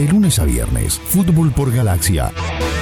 De lunes a viernes, Fútbol por Galaxia.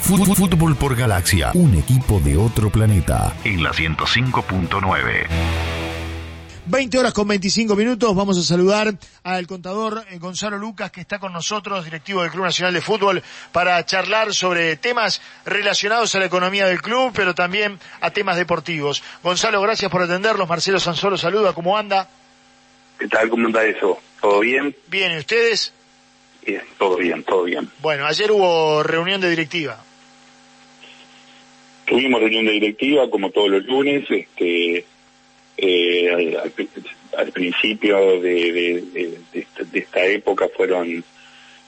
Fútbol, Fútbol por Galaxia, un equipo de otro planeta. En la 105.9. 20 horas con 25 minutos. Vamos a saludar al contador eh, Gonzalo Lucas, que está con nosotros, directivo del Club Nacional de Fútbol, para charlar sobre temas relacionados a la economía del club, pero también a temas deportivos. Gonzalo, gracias por atenderlos. Marcelo Sansolo saluda. ¿Cómo anda? ¿Qué tal? ¿Cómo anda eso? ¿Todo bien? Bien, ¿y ustedes? Todo bien, todo bien. Bueno, ayer hubo reunión de directiva. Tuvimos reunión de directiva, como todos los lunes, este eh, al, principio de, esta, época fueron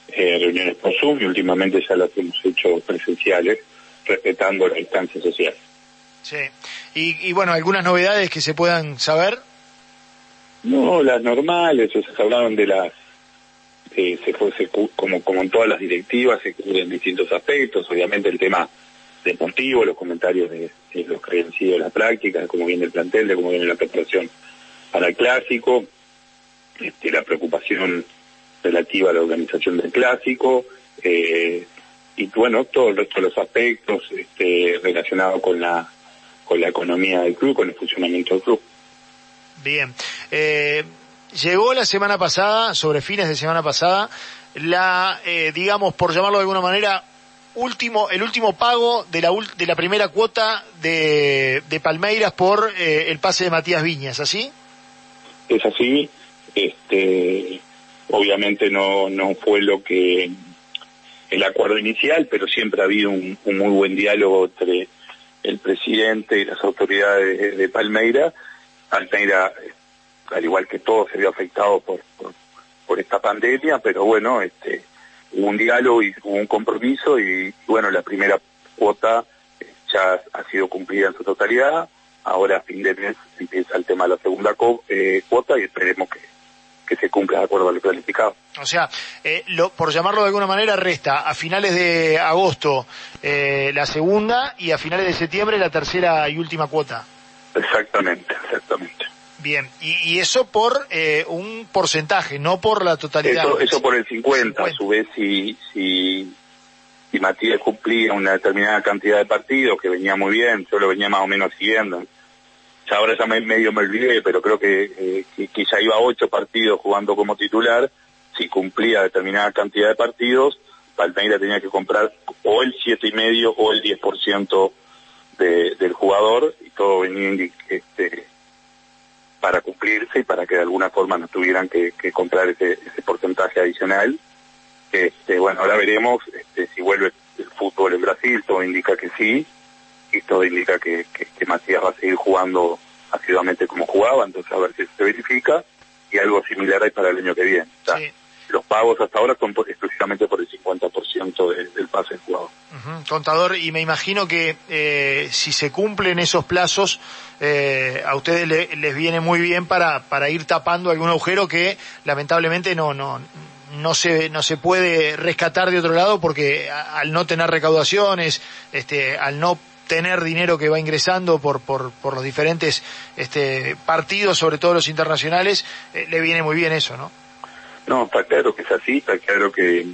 eh, reuniones por Zoom y últimamente ya las hemos hecho presenciales, respetando la distancia social. Sí. Y, bueno, ¿algunas novedades que se puedan saber? No, las normales, o sea, se hablaron de las se fue como como en todas las directivas se cubren distintos aspectos obviamente el tema deportivo, los comentarios de, los que habían sido la práctica, de cómo viene el plantel, de cómo viene la preparación para el clásico, este, la preocupación relativa a la organización del clásico, eh, y bueno, todo el resto de los aspectos este, relacionados con la, con la economía del club, con el funcionamiento del club. Bien. Eh, llegó la semana pasada, sobre fines de semana pasada, la, eh, digamos, por llamarlo de alguna manera, último, el último pago de la, de la primera cuota de, de Palmeiras por eh, el pase de Matías Viñas, ¿así? Es así. Este, obviamente no, no fue lo que el acuerdo inicial, pero siempre ha habido un, muy buen diálogo entre el presidente y las autoridades de, Palmeiras. Palmeira, al igual que todo, se vio afectado por, por, por esta pandemia, pero bueno, este, hubo un diálogo y hubo un compromiso y, bueno, la primera cuota ya ha sido cumplida en su totalidad. Ahora a fin de mes empieza el tema de la segunda eh, cuota y esperemos que, que se cumpla de acuerdo al planificado. O sea, eh, lo, por llamarlo de alguna manera, resta a finales de agosto eh, la segunda y a finales de septiembre la tercera y última cuota. Exactamente, exactamente. Bien, y, eso por eh, un porcentaje, no por la totalidad. Eso, por el 50, a su vez si, si, si Matías cumplía una determinada cantidad de partidos, que venía muy bien, yo lo venía más o menos siguiendo. Ya ahora ya medio me olvidé, pero creo que, eh, que, ya iba a ocho partidos jugando como titular, si cumplía determinada cantidad de partidos, Palmeiras tenía que comprar o el siete y medio o el 10% de, del jugador, y todo venía este, para cumplirse y para que de alguna forma no tuvieran que, comprar ese, porcentaje adicional. Este, bueno, ahora veremos este, si vuelve el fútbol en Brasil, todo indica que sí, y todo indica que, Matías va a seguir jugando asiduamente como jugaba, entonces a ver si se verifica, y algo similar hay para el año que viene los pagos hasta ahora son exclusivamente por el 50% del pase del jugador. Contador, y me imagino que eh, si se cumplen esos plazos, eh, a ustedes les viene muy bien para, para ir tapando algún agujero que lamentablemente no, no, no se, no se puede rescatar de otro lado porque al no tener recaudaciones, este, al no tener dinero que va ingresando por, por, por los diferentes este, partidos, sobre todo los internacionales, eh, le viene muy bien eso, ¿no? No, está claro que es así, está claro que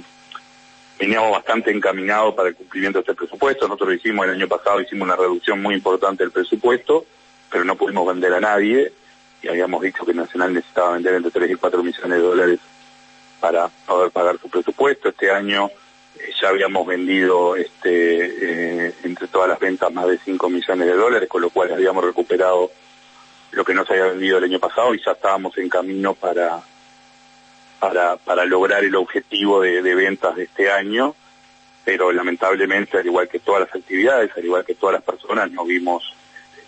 veníamos bastante encaminados para el cumplimiento de este presupuesto. Nosotros hicimos el año pasado, hicimos una reducción muy importante del presupuesto, pero no pudimos vender a nadie y habíamos dicho que Nacional necesitaba vender entre 3 y 4 millones de dólares para poder pagar su presupuesto. Este año eh, ya habíamos vendido este eh, entre todas las ventas más de 5 millones de dólares, con lo cual habíamos recuperado lo que no se había vendido el año pasado y ya estábamos en camino para para, lograr el objetivo de, ventas de este año, pero lamentablemente, al igual que todas las actividades, al igual que todas las personas, nos vimos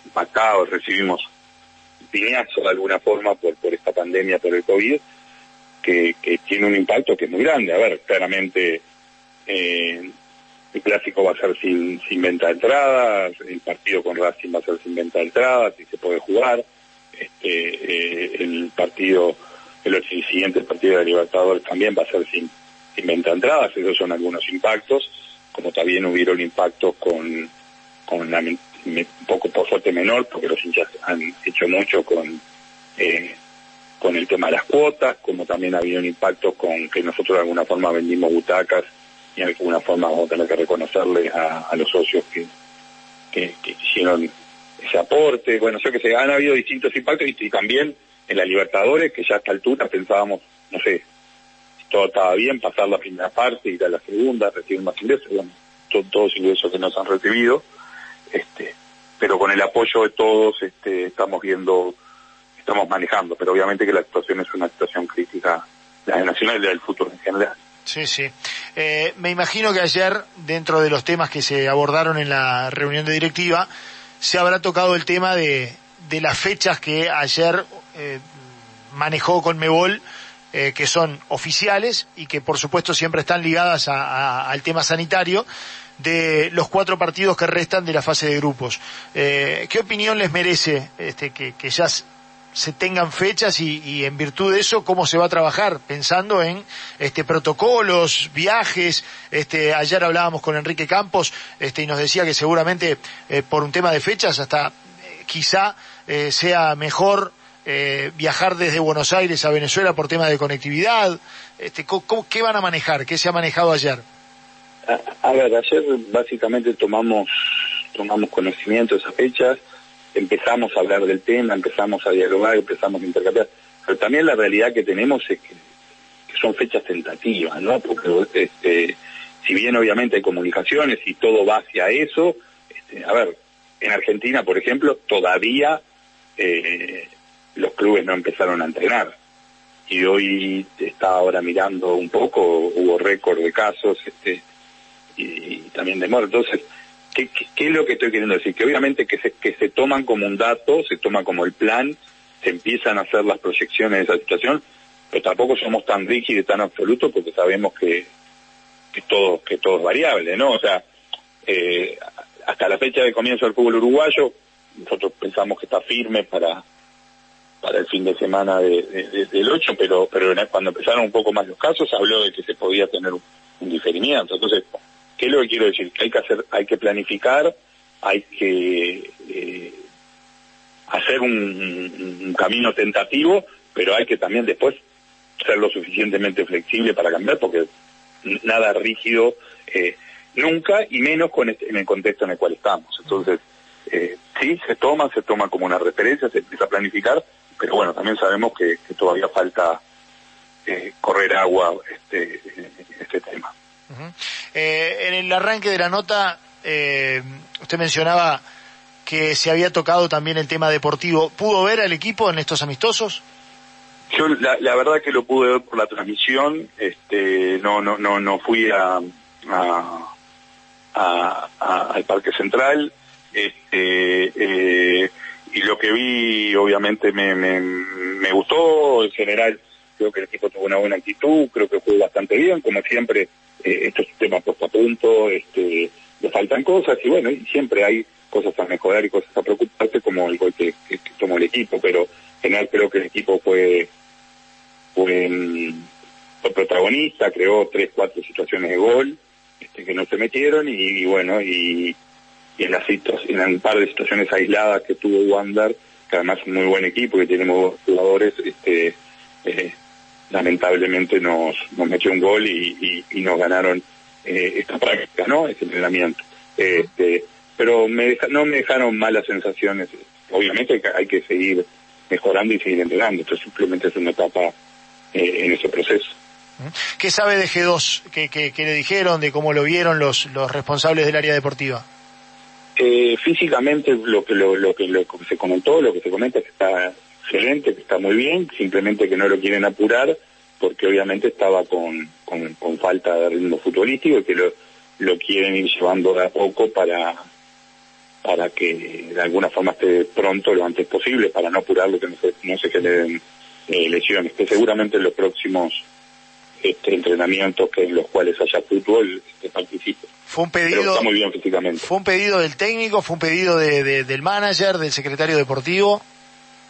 impactados, recibimos piñazo de alguna forma por, esta pandemia, por el COVID, que, tiene un impacto que es muy grande. A ver, claramente eh, el clásico va a ser sin, sin venta de entradas, el partido con Racing va a ser sin venta de entradas, si se puede jugar, este, eh, el partido el siguiente partido de Libertadores también va a ser sin, sin venta entradas, esos son algunos impactos, como también hubieron impactos con, con la, un poco por suerte menor, porque los hinchas han hecho mucho con, eh, con el tema de las cuotas, como también había un impacto con que nosotros de alguna forma vendimos butacas y de alguna forma vamos a tener que reconocerle a, los socios que, que, hicieron ese aporte. Bueno, sé que se han habido distintos impactos y, también en la Libertadores, que ya a esta altura pensábamos, no sé, si todo estaba bien, pasar la primera parte, ir a la segunda, recibir más ingresos, bueno, todos los ingresos que nos han recibido, este, pero con el apoyo de todos este, estamos viendo, estamos manejando, pero obviamente que la situación es una situación crítica, la nacional y del futuro en general. Sí, sí. Eh, me imagino que ayer, dentro de los temas que se abordaron en la reunión de directiva, se habrá tocado el tema de, de las fechas que ayer eh, manejó con Mebol, eh, que son oficiales y que por supuesto siempre están ligadas al tema sanitario, de los cuatro partidos que restan de la fase de grupos. ¿Qué opinión les merece este, que, ya se tengan fechas y, en virtud de eso cómo se va a trabajar pensando en este protocolos viajes este ayer hablábamos con Enrique Campos este y nos decía que seguramente eh, por un tema de fechas hasta eh, quizá eh, sea mejor viajar desde Buenos Aires a Venezuela por tema de conectividad este qué van a manejar qué se ha manejado ayer a, ver ayer básicamente tomamos tomamos conocimiento de esas fechas empezamos a hablar del tema, empezamos a dialogar, empezamos a intercambiar. Pero también la realidad que tenemos es que, son fechas tentativas, ¿no? Porque este, si bien obviamente hay comunicaciones y todo va hacia eso, este, a ver, en Argentina, por ejemplo, todavía eh, los clubes no empezaron a entrenar. Y hoy está ahora mirando un poco, hubo récord de casos este, y, también de muertos. Entonces, ¿Qué, es lo que estoy queriendo decir? Que obviamente que se, que se toman como un dato, se toma como el plan, se empiezan a hacer las proyecciones de esa situación, pero tampoco somos tan rígidos y tan absolutos porque sabemos que, que, todo, que todo es variable, ¿no? O sea, eh, hasta la fecha de comienzo del fútbol uruguayo, nosotros pensamos que está firme para para el fin de semana de, del 8, pero pero cuando empezaron un poco más los casos, habló de que se podía tener un, un diferimiento. Entonces, ¿Qué es lo que quiero decir? Que hay que hacer, hay que planificar, hay que eh, hacer un, camino tentativo, pero hay que también después ser lo suficientemente flexible para cambiar, porque nada rígido eh, nunca y menos con este, en el contexto en el cual estamos. Entonces, eh, sí, se toma, se toma como una referencia, se empieza a planificar, pero bueno, también sabemos que, todavía falta eh, correr agua este, este tema. Eh, en el arranque de la nota, eh, usted mencionaba que se había tocado también el tema deportivo. ¿Pudo ver al equipo en estos amistosos? Yo la, verdad que lo pude ver por la transmisión. Este, no, no, no, no fui a, al Parque Central. Este, y lo que vi, obviamente, me, me, gustó. En general, creo que el equipo tuvo una buena actitud. Creo que fue bastante bien, como siempre eh, estos temas puesto a punto, este, le faltan cosas y bueno, y siempre hay cosas a mejorar y cosas a preocuparse como el gol que, tomó el equipo, pero en general creo que el equipo fue, fue, protagonista, creó tres, cuatro situaciones de gol este, que no se metieron y, bueno, y, en las en un par de situaciones aisladas que tuvo Wander, que además es un muy buen equipo, que tiene muy jugadores, este, eh, lamentablemente nos, nos metió un gol y, y, nos ganaron eh, esta práctica, ¿no? Este entrenamiento. Este, pero me no me dejaron malas sensaciones. Obviamente hay que seguir mejorando y seguir entrenando. Esto simplemente es una etapa eh, en ese proceso. ¿Qué sabe de G2? ¿Qué, qué, le dijeron? ¿De cómo lo vieron los, los responsables del área deportiva? Eh, físicamente lo que lo, lo que lo que se comentó, lo que se comenta es que está excelente, que está muy bien, simplemente que no lo quieren apurar porque obviamente estaba con, con, falta de ritmo futbolístico y que lo, lo quieren ir llevando de a poco para para que de alguna forma esté pronto lo antes posible para no apurarlo que no se, no se generen eh, lesiones que seguramente en los próximos este, entrenamientos que en los cuales haya fútbol este, participe. Fue un pedido está muy bien físicamente. fue un pedido del técnico fue un pedido de, del manager del secretario deportivo.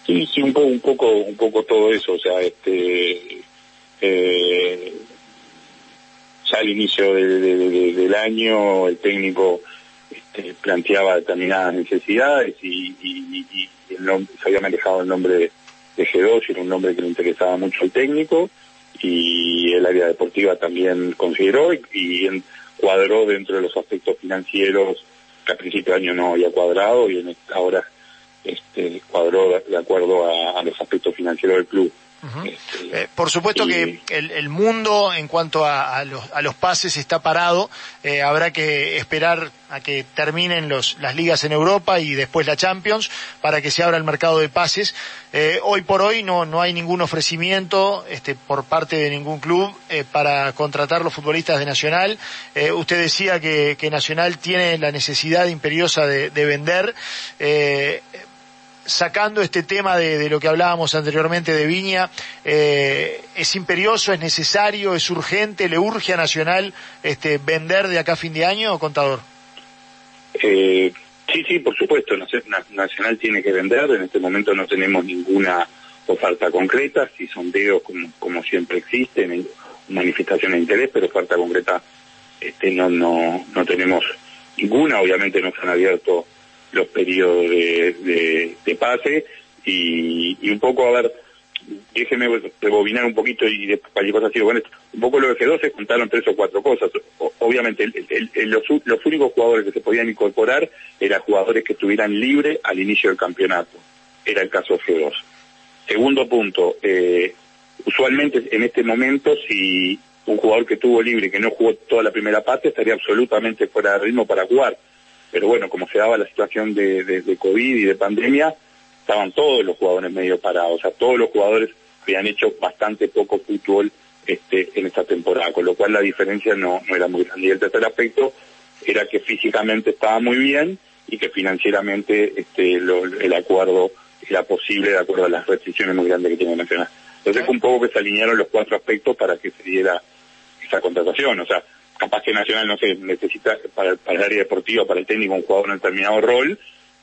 Sí, sí, un poco, un poco, un poco todo eso, o sea, este, eh, ya al inicio del año el técnico este, planteaba determinadas necesidades y, y, y, se había manejado el nombre de G2 era un nombre que le interesaba mucho al técnico y el área deportiva también consideró y, cuadró dentro de los aspectos financieros que al principio de año no había cuadrado y en ahora este, cuadró de acuerdo a los aspectos financieros del club. Eh, por supuesto que el, mundo en cuanto a, los, pases está parado. Eh, habrá que esperar a que terminen las ligas en Europa y después la Champions para que se abra el mercado de pases. Eh, hoy por hoy no, no hay ningún ofrecimiento este, por parte de ningún club para contratar los futbolistas de Nacional. usted decía que, Nacional tiene la necesidad imperiosa de vender sacando este tema de, lo que hablábamos anteriormente de Viña, eh, ¿es imperioso, es necesario, es urgente, le urge a Nacional este, vender de acá a fin de año, contador? Eh, sí, sí, por supuesto, Nacional tiene que vender, en este momento no tenemos ninguna oferta concreta, si sondeos como, como siempre existen, manifestaciones de interés, pero oferta concreta este, no, no, no tenemos ninguna, obviamente no se han abierto los periodos de, de, pase y, y, un poco, a ver, déjeme rebobinar un poquito y después cualquier cosa así, bueno, un poco lo de G2 se contaron tres o cuatro cosas. obviamente, los, los, únicos jugadores que se podían incorporar eran jugadores que estuvieran libres al inicio del campeonato. Era el caso G2. Segundo punto, eh, usualmente en este momento, si un jugador que estuvo libre, que no jugó toda la primera parte, estaría absolutamente fuera de ritmo para jugar pero bueno, como se daba la situación de, de, COVID y de pandemia, estaban todos los jugadores medio parados, o sea, todos los jugadores habían hecho bastante poco fútbol este, en esta temporada, con lo cual la diferencia no, no era muy grande. Y el tercer aspecto era que físicamente estaba muy bien y que financieramente este, el acuerdo era posible de acuerdo a las restricciones muy grandes que tiene Nacional. Entonces fue un poco que se alinearon los cuatro aspectos para que se diera esa contratación. O sea, capaz que Nacional, no sé, necesita para, el área deportiva, para el técnico, un jugador en determinado rol,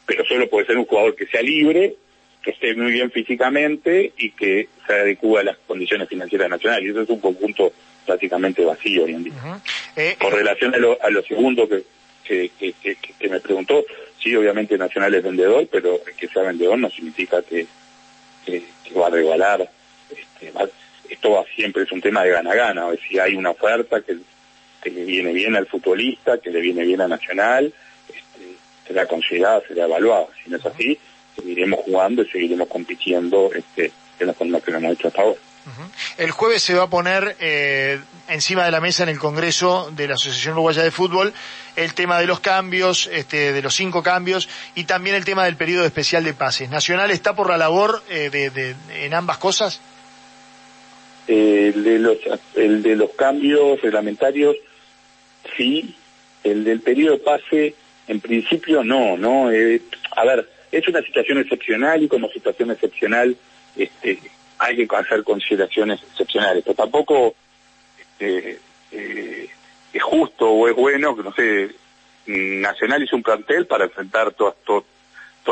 pero solo puede ser un jugador que sea libre, que esté muy bien físicamente y que se adecue a las condiciones financieras nacionales. Y eso es un conjunto prácticamente vacío hoy en día. Eh, Con relación a lo, a lo segundo que, que, que, me preguntó, sí, obviamente Nacional es vendedor, pero que sea vendedor no significa que, va a regalar. Este, esto siempre es un tema de gana-gana. Si hay una oferta que que le viene bien al futbolista, que le viene bien a Nacional, este, será considerada, será evaluada. Si no es así, seguiremos jugando y seguiremos compitiendo este, en la forma que lo hemos hecho hasta ahora. El jueves se va a poner eh, encima de la mesa en el Congreso de la Asociación Uruguaya de Fútbol el tema de los cambios, este, de los cinco cambios y también el tema del periodo especial de pases. ¿Nacional está por la labor eh, de, en ambas cosas? Eh, de los, el de los cambios reglamentarios sí, el del periodo de pase, en principio no, ¿no? Eh, a ver, es una situación excepcional y como situación excepcional este, hay que hacer consideraciones excepcionales, pero tampoco este, eh, es justo o es bueno que, no sé, Nacional hizo un plantel para enfrentar toda,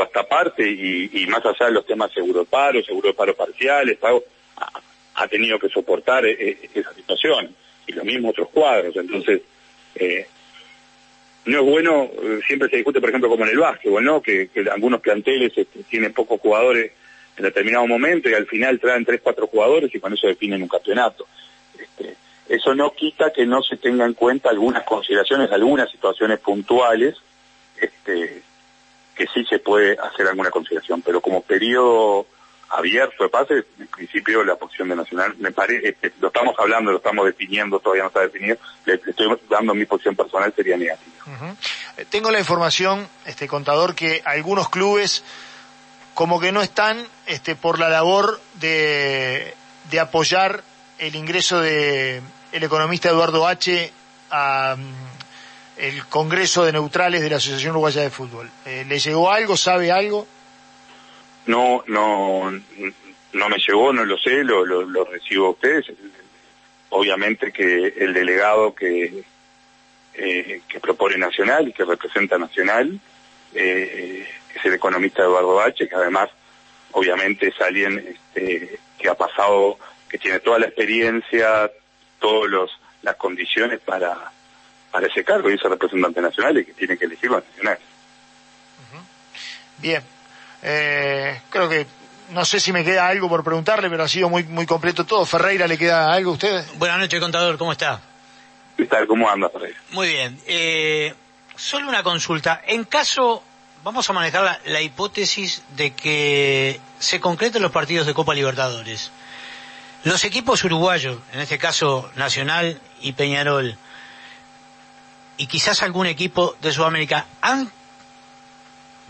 esta parte y, más allá de los temas seguro paro, seguro paro parciales, ha, ha, tenido que soportar eh, esa situación y lo mismo otros cuadros, entonces eh, no es bueno, eh, siempre se discute, por ejemplo, como en el básquetbol, ¿no? Que, algunos planteles este, tienen pocos jugadores en determinado momento y al final traen tres, cuatro jugadores y con eso definen un campeonato. Este, eso no quita que no se tengan en cuenta algunas consideraciones, algunas situaciones puntuales, este, que sí se puede hacer alguna consideración, pero como periodo abierto de pase, en principio la posición de Nacional, me parece, este, lo estamos hablando, lo estamos definiendo, todavía no está definido, le, estoy dando mi posición personal, sería negativa. Eh, tengo la información, este contador, que algunos clubes como que no están este, por la labor de, de apoyar el ingreso de el economista Eduardo H. a mm, el Congreso de Neutrales de la Asociación Uruguaya de Fútbol. Eh, ¿Le llegó algo? ¿Sabe algo? No, no, no me llegó, no lo sé, lo, recibo a ustedes. Obviamente que el delegado que, eh, que propone Nacional y que representa Nacional eh, es el economista Eduardo H, que además obviamente es alguien este, que ha pasado, que tiene toda la experiencia, todas las condiciones para, para ese cargo y es el representante nacional y que tiene que elegirlo a Nacional. Bien, eh, creo que no sé si me queda algo por preguntarle, pero ha sido muy, muy completo todo. Ferreira, ¿le queda algo a usted? Buenas noches, contador, ¿cómo está? ¿Qué tal? ¿Cómo anda, Ferreira? Muy bien. Eh, solo una consulta. En caso, vamos a manejar la, hipótesis de que se concreten los partidos de Copa Libertadores. Los equipos uruguayos, en este caso Nacional y Peñarol, y quizás algún equipo de Sudamérica, ¿han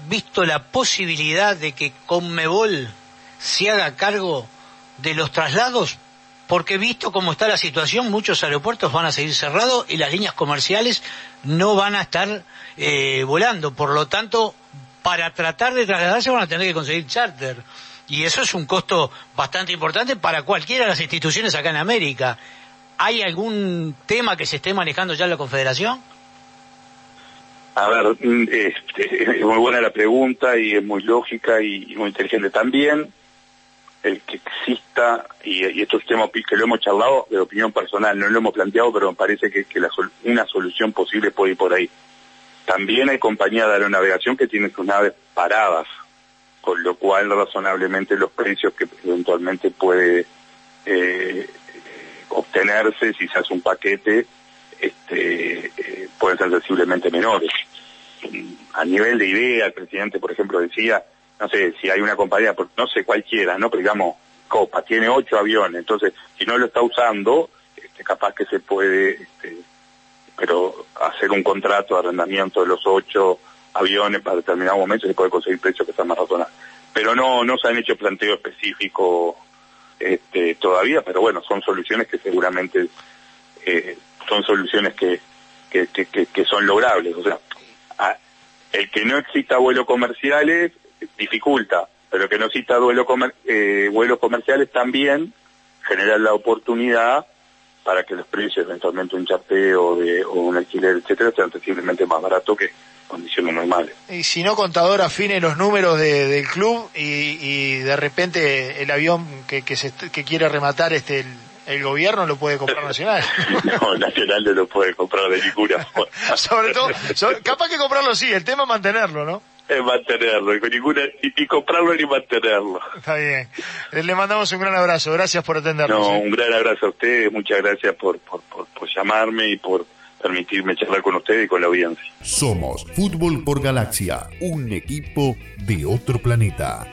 visto la posibilidad de que Conmebol se haga cargo de los traslados? Porque visto cómo está la situación, muchos aeropuertos van a seguir cerrados y las líneas comerciales no van a estar eh, volando. Por lo tanto, para tratar de trasladarse van a tener que conseguir charter. Y eso es un costo bastante importante para cualquiera de las instituciones acá en América. ¿Hay algún tema que se esté manejando ya en la Confederación? A ver, mm, este, es muy buena la pregunta y es muy lógica y, muy inteligente también. El que exista, y, esto es tema que lo hemos charlado de opinión personal, no lo hemos planteado, pero me parece que, una solución posible puede ir por ahí. También hay compañías de aeronavegación que tienen sus naves paradas, con lo cual razonablemente los precios que eventualmente puede eh, obtenerse si se hace un paquete este, eh, pueden ser sensiblemente menores. A nivel de idea, el presidente, por ejemplo, decía, no sé, si hay una compañía, no sé cualquiera, ¿no? Pero digamos, Copa, tiene ocho aviones, entonces, si no lo está usando, este, capaz que se puede, este, pero hacer un contrato de arrendamiento de los ocho aviones para determinado momento se puede conseguir precios que sean más razonables. Pero no, no se han hecho planteo específico este, todavía, pero bueno, son soluciones que seguramente eh, son soluciones que, que, que, son logrables. O sea, el que no exista vuelos comerciales dificulta, pero que no exista vuelo eh, vuelos comerciales también genera la oportunidad para que los precios, eventualmente un chapeo de, o un alquiler, etcétera, sean sensiblemente más baratos que condiciones normales. Y si no, contador afine los números del club y, de repente el avión que, quiere rematar este el gobierno lo puede comprar Nacional. no, Nacional no lo puede comprar de ninguna forma. Sobre todo, capaz que comprarlo sí, el tema es mantenerlo, ¿no? Es mantenerlo, y, ninguna, ni, comprarlo ni mantenerlo. Está bien. Eh, le mandamos un gran abrazo, gracias por atendernos. No, un gran abrazo a ustedes, muchas gracias por, por, por, por llamarme y por permitirme charlar con ustedes y con la audiencia. Somos Fútbol por Galaxia, un equipo de otro planeta.